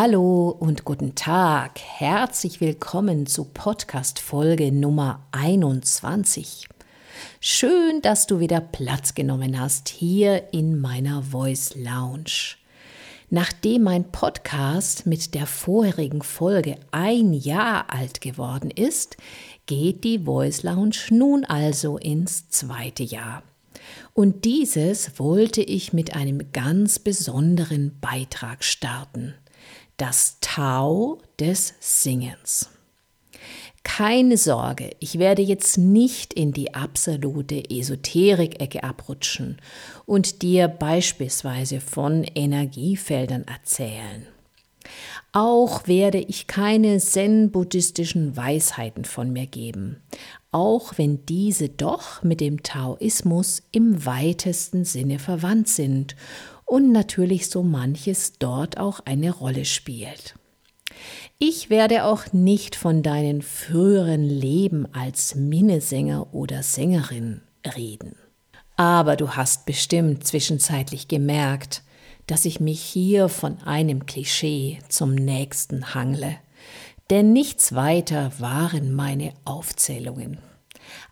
Hallo und guten Tag. Herzlich willkommen zu Podcast Folge Nummer 21. Schön, dass du wieder Platz genommen hast hier in meiner Voice Lounge. Nachdem mein Podcast mit der vorherigen Folge ein Jahr alt geworden ist, geht die Voice Lounge nun also ins zweite Jahr. Und dieses wollte ich mit einem ganz besonderen Beitrag starten das Tau des Singens. Keine Sorge, ich werde jetzt nicht in die absolute Esoterik-Ecke abrutschen und dir beispielsweise von Energiefeldern erzählen. Auch werde ich keine zen-buddhistischen Weisheiten von mir geben, auch wenn diese doch mit dem Taoismus im weitesten Sinne verwandt sind und natürlich so manches dort auch eine Rolle spielt. Ich werde auch nicht von deinen früheren Leben als Minnesänger oder Sängerin reden. Aber du hast bestimmt zwischenzeitlich gemerkt, dass ich mich hier von einem Klischee zum nächsten hangle. Denn nichts weiter waren meine Aufzählungen.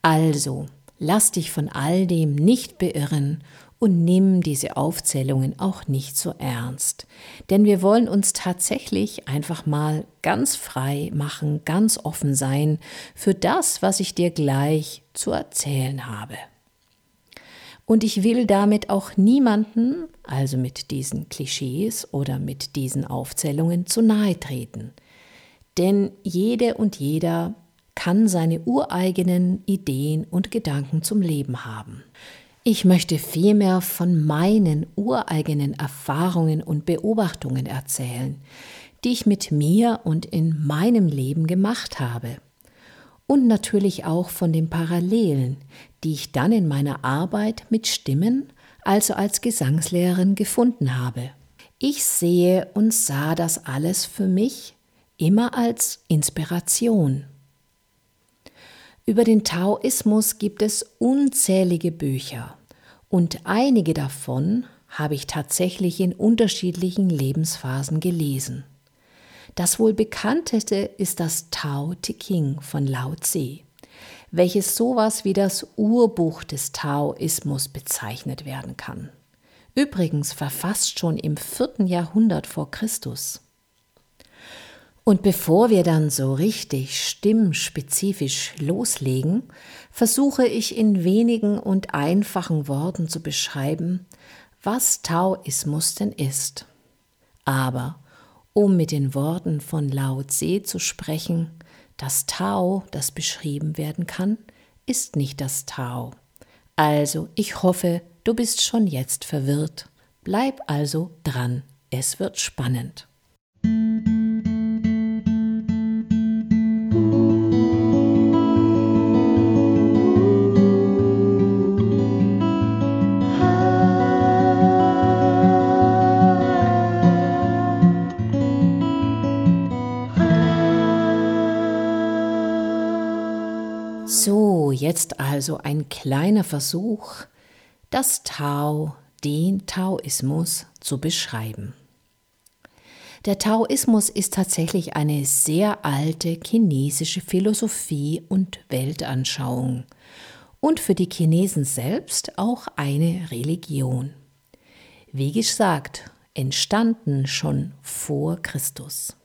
Also, lass dich von all dem nicht beirren und nimm diese Aufzählungen auch nicht so ernst. Denn wir wollen uns tatsächlich einfach mal ganz frei machen, ganz offen sein für das, was ich dir gleich zu erzählen habe. Und ich will damit auch niemanden, also mit diesen Klischees oder mit diesen Aufzählungen, zu nahe treten. Denn jede und jeder kann seine ureigenen Ideen und Gedanken zum Leben haben. Ich möchte vielmehr von meinen ureigenen Erfahrungen und Beobachtungen erzählen, die ich mit mir und in meinem Leben gemacht habe. Und natürlich auch von den Parallelen, die ich dann in meiner Arbeit mit Stimmen, also als Gesangslehrerin, gefunden habe. Ich sehe und sah das alles für mich immer als Inspiration. Über den Taoismus gibt es unzählige Bücher und einige davon habe ich tatsächlich in unterschiedlichen Lebensphasen gelesen. Das wohl bekannteste ist das Tao Te Ching von Lao Tse, welches sowas wie das Urbuch des Taoismus bezeichnet werden kann. Übrigens verfasst schon im vierten Jahrhundert vor Christus. Und bevor wir dann so richtig stimmspezifisch loslegen, versuche ich in wenigen und einfachen Worten zu beschreiben, was Taoismus denn ist. Aber um mit den Worten von Lao Tse zu sprechen, das Tao, das beschrieben werden kann, ist nicht das Tao. Also, ich hoffe, du bist schon jetzt verwirrt. Bleib also dran, es wird spannend. Jetzt also ein kleiner Versuch, das Tao, den Taoismus zu beschreiben. Der Taoismus ist tatsächlich eine sehr alte chinesische Philosophie und Weltanschauung und für die Chinesen selbst auch eine Religion. Wie gesagt, entstanden schon vor Christus.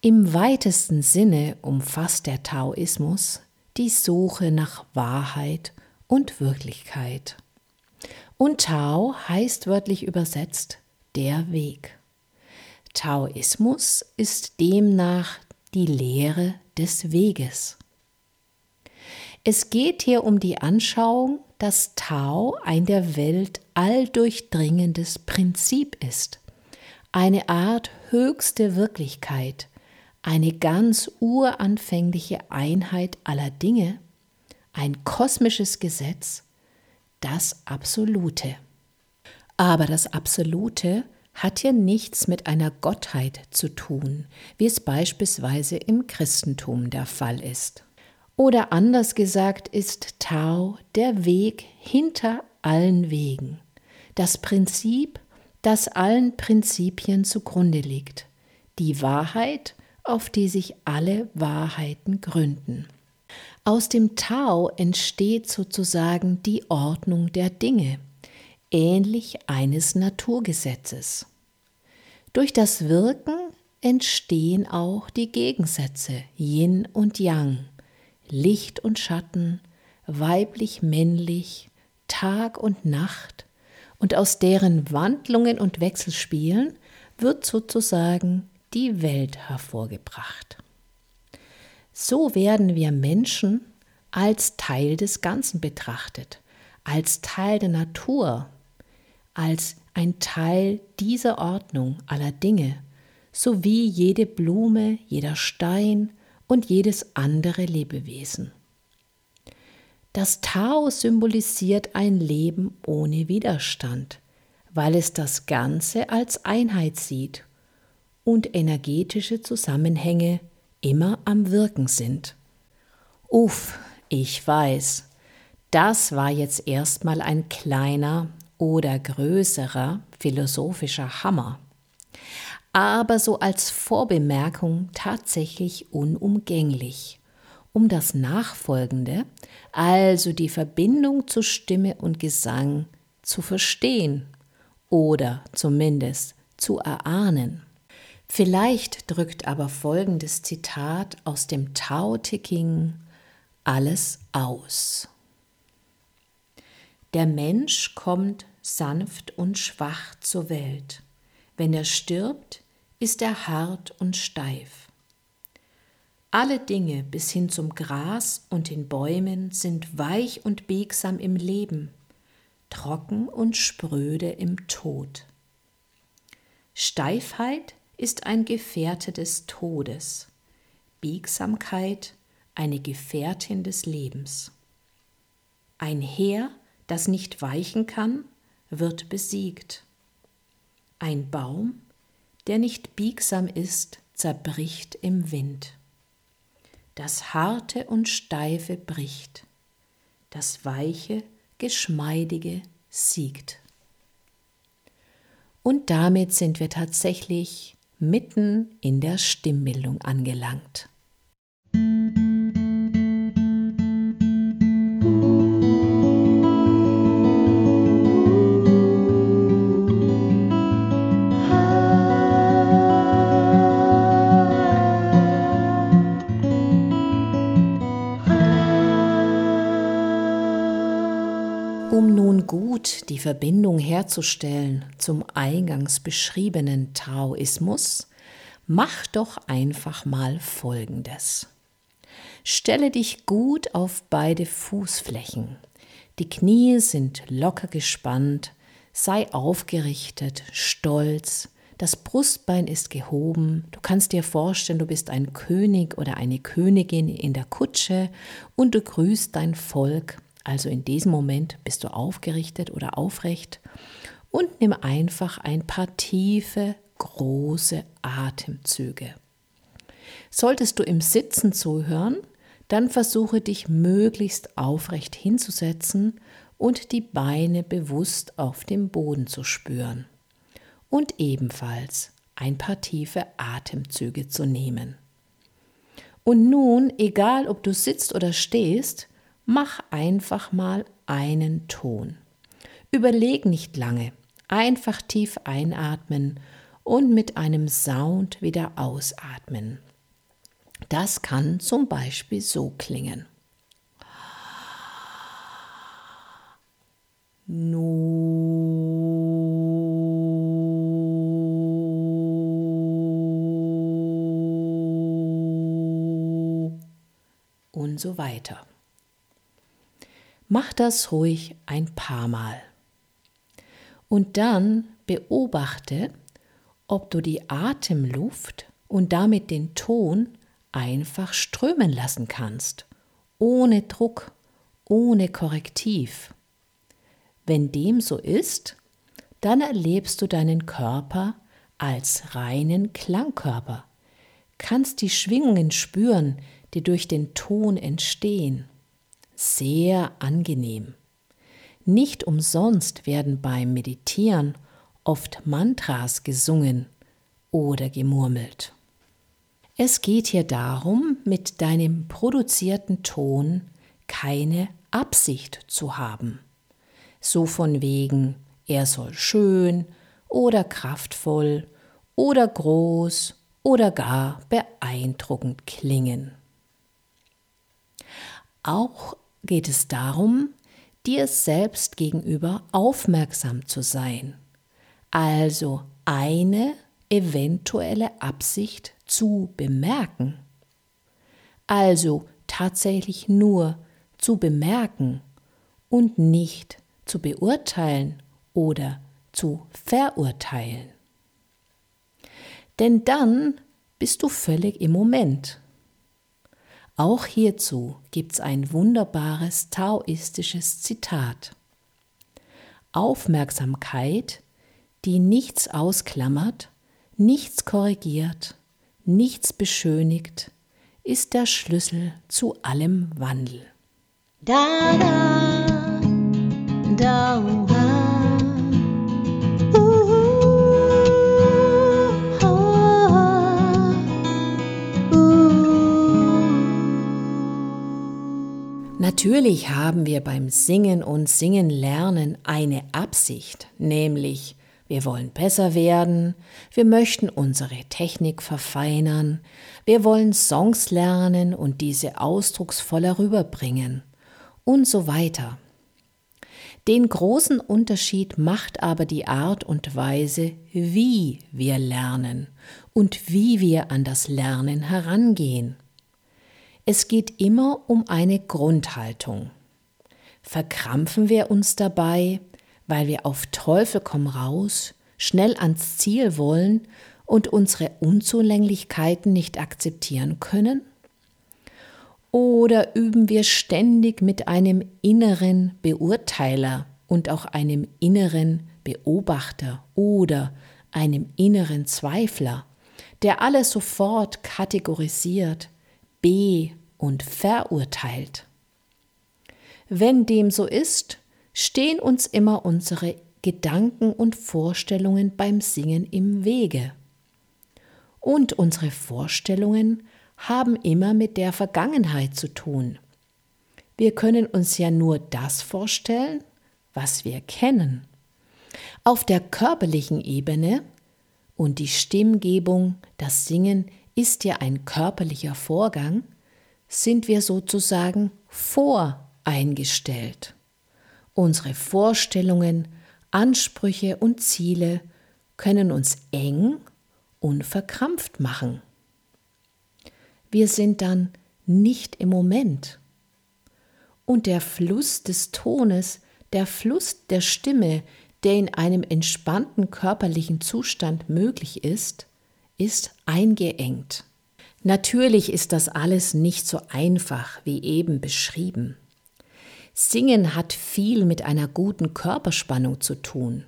Im weitesten Sinne umfasst der Taoismus die Suche nach Wahrheit und Wirklichkeit. Und Tao heißt wörtlich übersetzt der Weg. Taoismus ist demnach die Lehre des Weges. Es geht hier um die Anschauung, dass Tao ein der Welt alldurchdringendes Prinzip ist, eine Art höchste Wirklichkeit, eine ganz uranfängliche Einheit aller Dinge, ein kosmisches Gesetz, das Absolute. Aber das Absolute hat hier nichts mit einer Gottheit zu tun, wie es beispielsweise im Christentum der Fall ist. Oder anders gesagt ist Tao der Weg hinter allen Wegen, das Prinzip, das allen Prinzipien zugrunde liegt, die Wahrheit, auf die sich alle Wahrheiten gründen. Aus dem Tao entsteht sozusagen die Ordnung der Dinge, ähnlich eines Naturgesetzes. Durch das Wirken entstehen auch die Gegensätze Yin und Yang, Licht und Schatten, weiblich-männlich, Tag und Nacht, und aus deren Wandlungen und Wechselspielen wird sozusagen die Welt hervorgebracht. So werden wir Menschen als Teil des Ganzen betrachtet, als Teil der Natur, als ein Teil dieser Ordnung aller Dinge, sowie jede Blume, jeder Stein und jedes andere Lebewesen. Das Tao symbolisiert ein Leben ohne Widerstand, weil es das Ganze als Einheit sieht und energetische Zusammenhänge immer am Wirken sind. Uff, ich weiß, das war jetzt erstmal ein kleiner oder größerer philosophischer Hammer, aber so als Vorbemerkung tatsächlich unumgänglich, um das Nachfolgende, also die Verbindung zu Stimme und Gesang, zu verstehen oder zumindest zu erahnen. Vielleicht drückt aber folgendes Zitat aus dem Tao Te Ching alles aus. Der Mensch kommt sanft und schwach zur Welt. Wenn er stirbt, ist er hart und steif. Alle Dinge bis hin zum Gras und den Bäumen sind weich und biegsam im Leben, trocken und spröde im Tod. Steifheit ist ein Gefährte des Todes, Biegsamkeit eine Gefährtin des Lebens. Ein Heer, das nicht weichen kann, wird besiegt. Ein Baum, der nicht biegsam ist, zerbricht im Wind. Das Harte und Steife bricht, das Weiche, Geschmeidige siegt. Und damit sind wir tatsächlich mitten in der Stimmbildung angelangt. Verbindung herzustellen zum eingangs beschriebenen Taoismus, mach doch einfach mal Folgendes. Stelle dich gut auf beide Fußflächen. Die Knie sind locker gespannt, sei aufgerichtet, stolz, das Brustbein ist gehoben, du kannst dir vorstellen, du bist ein König oder eine Königin in der Kutsche und du grüßt dein Volk also in diesem Moment bist du aufgerichtet oder aufrecht und nimm einfach ein paar tiefe, große Atemzüge. Solltest du im Sitzen zuhören, dann versuche dich möglichst aufrecht hinzusetzen und die Beine bewusst auf dem Boden zu spüren. Und ebenfalls ein paar tiefe Atemzüge zu nehmen. Und nun, egal ob du sitzt oder stehst, mach einfach mal einen Ton. Überleg nicht lange, einfach tief einatmen und mit einem Sound wieder ausatmen. Das kann zum Beispiel so klingen. Und so weiter. Mach das ruhig ein paar Mal. Und dann beobachte, ob du die Atemluft und damit den Ton einfach strömen lassen kannst, ohne Druck, ohne Korrektiv. Wenn dem so ist, dann erlebst du deinen Körper als reinen Klangkörper, kannst die Schwingungen spüren, die durch den Ton entstehen sehr angenehm. Nicht umsonst werden beim Meditieren oft Mantras gesungen oder gemurmelt. Es geht hier darum, mit deinem produzierten Ton keine Absicht zu haben. So von wegen, er soll schön oder kraftvoll oder groß oder gar beeindruckend klingen. Auch geht es darum, dir selbst gegenüber aufmerksam zu sein, also eine eventuelle Absicht zu bemerken. Also tatsächlich nur zu bemerken und nicht zu beurteilen oder zu verurteilen. Denn dann bist du völlig im Moment. Auch hierzu gibt's ein wunderbares taoistisches Zitat. Aufmerksamkeit, die nichts ausklammert, nichts korrigiert, nichts beschönigt, ist der Schlüssel zu allem Wandel. Da, da, da, Natürlich haben wir beim Singen und Singen lernen eine Absicht, nämlich wir wollen besser werden, wir möchten unsere Technik verfeinern, wir wollen Songs lernen und diese ausdrucksvoller rüberbringen und so weiter. Den großen Unterschied macht aber die Art und Weise, wie wir lernen und wie wir an das Lernen herangehen. Es geht immer um eine Grundhaltung. Verkrampfen wir uns dabei, weil wir auf Teufel komm raus schnell ans Ziel wollen und unsere Unzulänglichkeiten nicht akzeptieren können? Oder üben wir ständig mit einem inneren Beurteiler und auch einem inneren Beobachter oder einem inneren Zweifler, der alles sofort kategorisiert, be- und verurteilt? Wenn dem so ist, stehen uns immer unsere Gedanken und Vorstellungen beim Singen im Wege. Und unsere Vorstellungen haben immer mit der Vergangenheit zu tun. Wir können uns ja nur das vorstellen, was wir kennen. Auf der körperlichen Ebene und die Stimmgebung, das Singen ist ja ein körperlicher Vorgang, sind wir sozusagen voreingestellt. Unsere Vorstellungen, Ansprüche und Ziele können uns eng und verkrampft machen. Wir sind dann nicht im Moment. Und der Fluss des Tones, der Fluss der Stimme, der in einem entspannten körperlichen Zustand möglich ist, ist eingeengt. Natürlich ist das alles nicht so einfach wie eben beschrieben. Singen hat viel mit einer guten Körperspannung zu tun.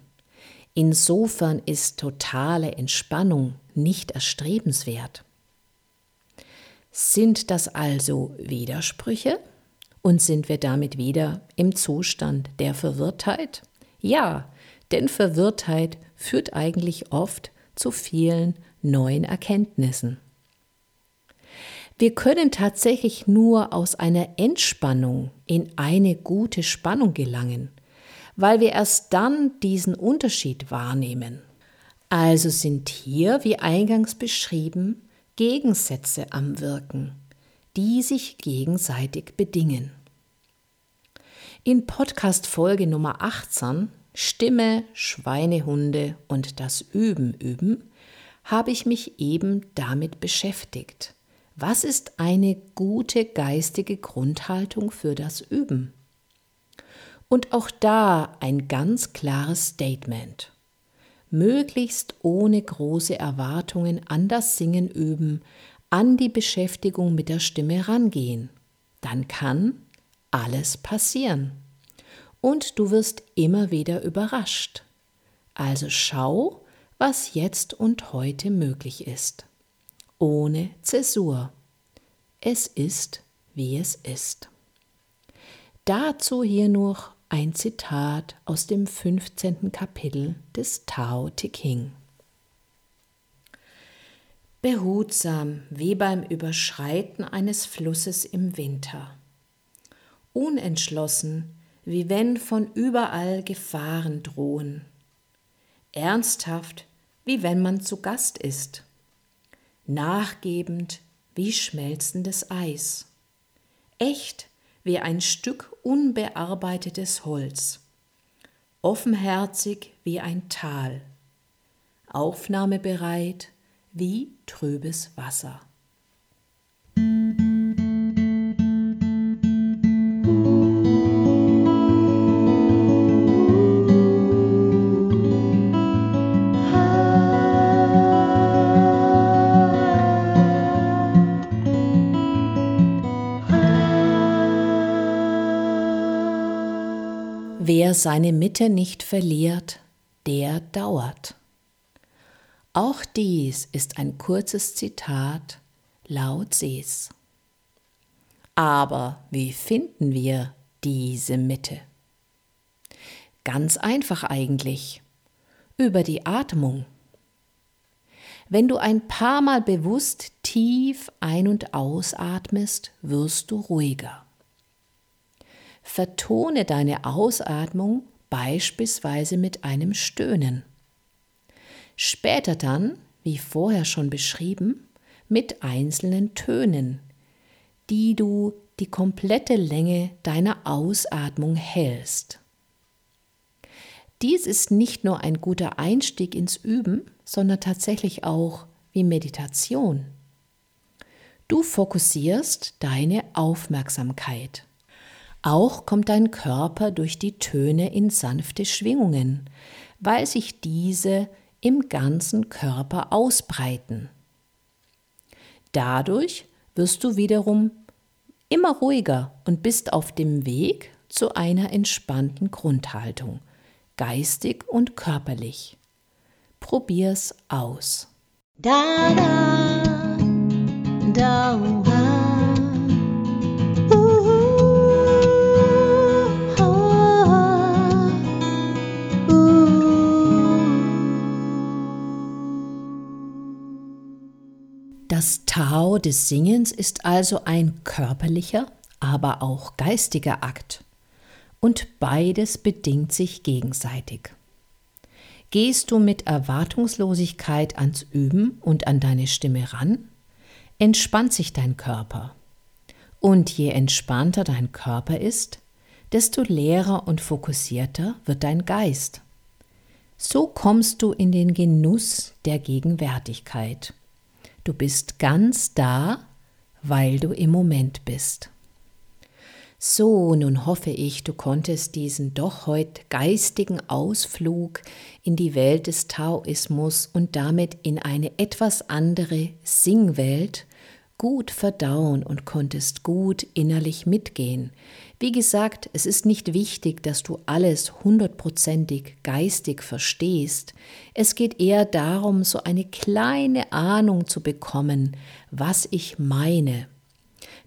Insofern ist totale Entspannung nicht erstrebenswert. Sind das also Widersprüche? Und sind wir damit wieder im Zustand der Verwirrtheit? Ja, denn Verwirrtheit führt eigentlich oft zu vielen neuen Erkenntnissen. Wir können tatsächlich nur aus einer Entspannung in eine gute Spannung gelangen, weil wir erst dann diesen Unterschied wahrnehmen. Also sind hier, wie eingangs beschrieben, Gegensätze am Wirken, die sich gegenseitig bedingen. In Podcast Folge Nummer 18 Stimme, Schweinehunde und das Üben üben habe ich mich eben damit beschäftigt was ist eine gute geistige Grundhaltung für das Üben? Und auch da ein ganz klares Statement. Möglichst ohne große Erwartungen an das Singen üben, an die Beschäftigung mit der Stimme rangehen. Dann kann alles passieren. Und du wirst immer wieder überrascht. Also schau, was jetzt und heute möglich ist ohne Zäsur. Es ist, wie es ist. Dazu hier noch ein Zitat aus dem 15. Kapitel des Tao Te King. Behutsam wie beim Überschreiten eines Flusses im Winter. Unentschlossen, wie wenn von überall Gefahren drohen. Ernsthaft, wie wenn man zu Gast ist. Nachgebend wie schmelzendes Eis. Echt wie ein Stück unbearbeitetes Holz. Offenherzig wie ein Tal. Aufnahmebereit wie trübes Wasser. Seine Mitte nicht verliert, der dauert. Auch dies ist ein kurzes Zitat laut Sees. Aber wie finden wir diese Mitte? Ganz einfach eigentlich. Über die Atmung. Wenn du ein paar Mal bewusst tief ein- und ausatmest, wirst du ruhiger. Vertone deine Ausatmung beispielsweise mit einem Stöhnen. Später dann, wie vorher schon beschrieben, mit einzelnen Tönen, die du die komplette Länge deiner Ausatmung hältst. Dies ist nicht nur ein guter Einstieg ins Üben, sondern tatsächlich auch wie Meditation. Du fokussierst deine Aufmerksamkeit. Auch kommt dein Körper durch die Töne in sanfte Schwingungen, weil sich diese im ganzen Körper ausbreiten. Dadurch wirst du wiederum immer ruhiger und bist auf dem Weg zu einer entspannten Grundhaltung, geistig und körperlich. Probier's aus. Da, da, da, Das Tao des Singens ist also ein körperlicher, aber auch geistiger Akt. Und beides bedingt sich gegenseitig. Gehst du mit Erwartungslosigkeit ans Üben und an deine Stimme ran, entspannt sich dein Körper. Und je entspannter dein Körper ist, desto leerer und fokussierter wird dein Geist. So kommst du in den Genuss der Gegenwärtigkeit. Du bist ganz da, weil du im Moment bist. So, nun hoffe ich, du konntest diesen doch heute geistigen Ausflug in die Welt des Taoismus und damit in eine etwas andere Singwelt gut verdauen und konntest gut innerlich mitgehen. Wie gesagt, es ist nicht wichtig, dass du alles hundertprozentig geistig verstehst. Es geht eher darum, so eine kleine Ahnung zu bekommen, was ich meine.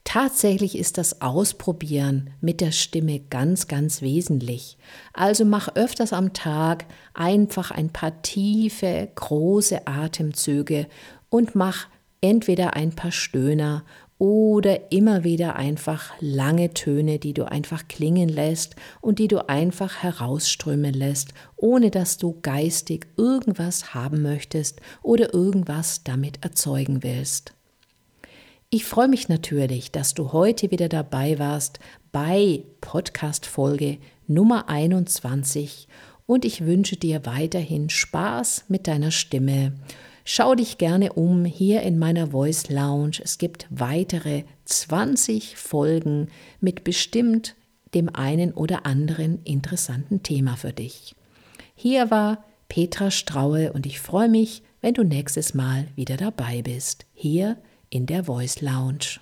Tatsächlich ist das Ausprobieren mit der Stimme ganz, ganz wesentlich. Also mach öfters am Tag einfach ein paar tiefe, große Atemzüge und mach entweder ein paar Stöhner oder immer wieder einfach lange Töne, die du einfach klingen lässt und die du einfach herausströmen lässt, ohne dass du geistig irgendwas haben möchtest oder irgendwas damit erzeugen willst. Ich freue mich natürlich, dass du heute wieder dabei warst bei Podcast Folge Nummer 21 und ich wünsche dir weiterhin Spaß mit deiner Stimme Schau dich gerne um hier in meiner Voice Lounge. Es gibt weitere 20 Folgen mit bestimmt dem einen oder anderen interessanten Thema für dich. Hier war Petra Straue und ich freue mich, wenn du nächstes Mal wieder dabei bist, hier in der Voice Lounge.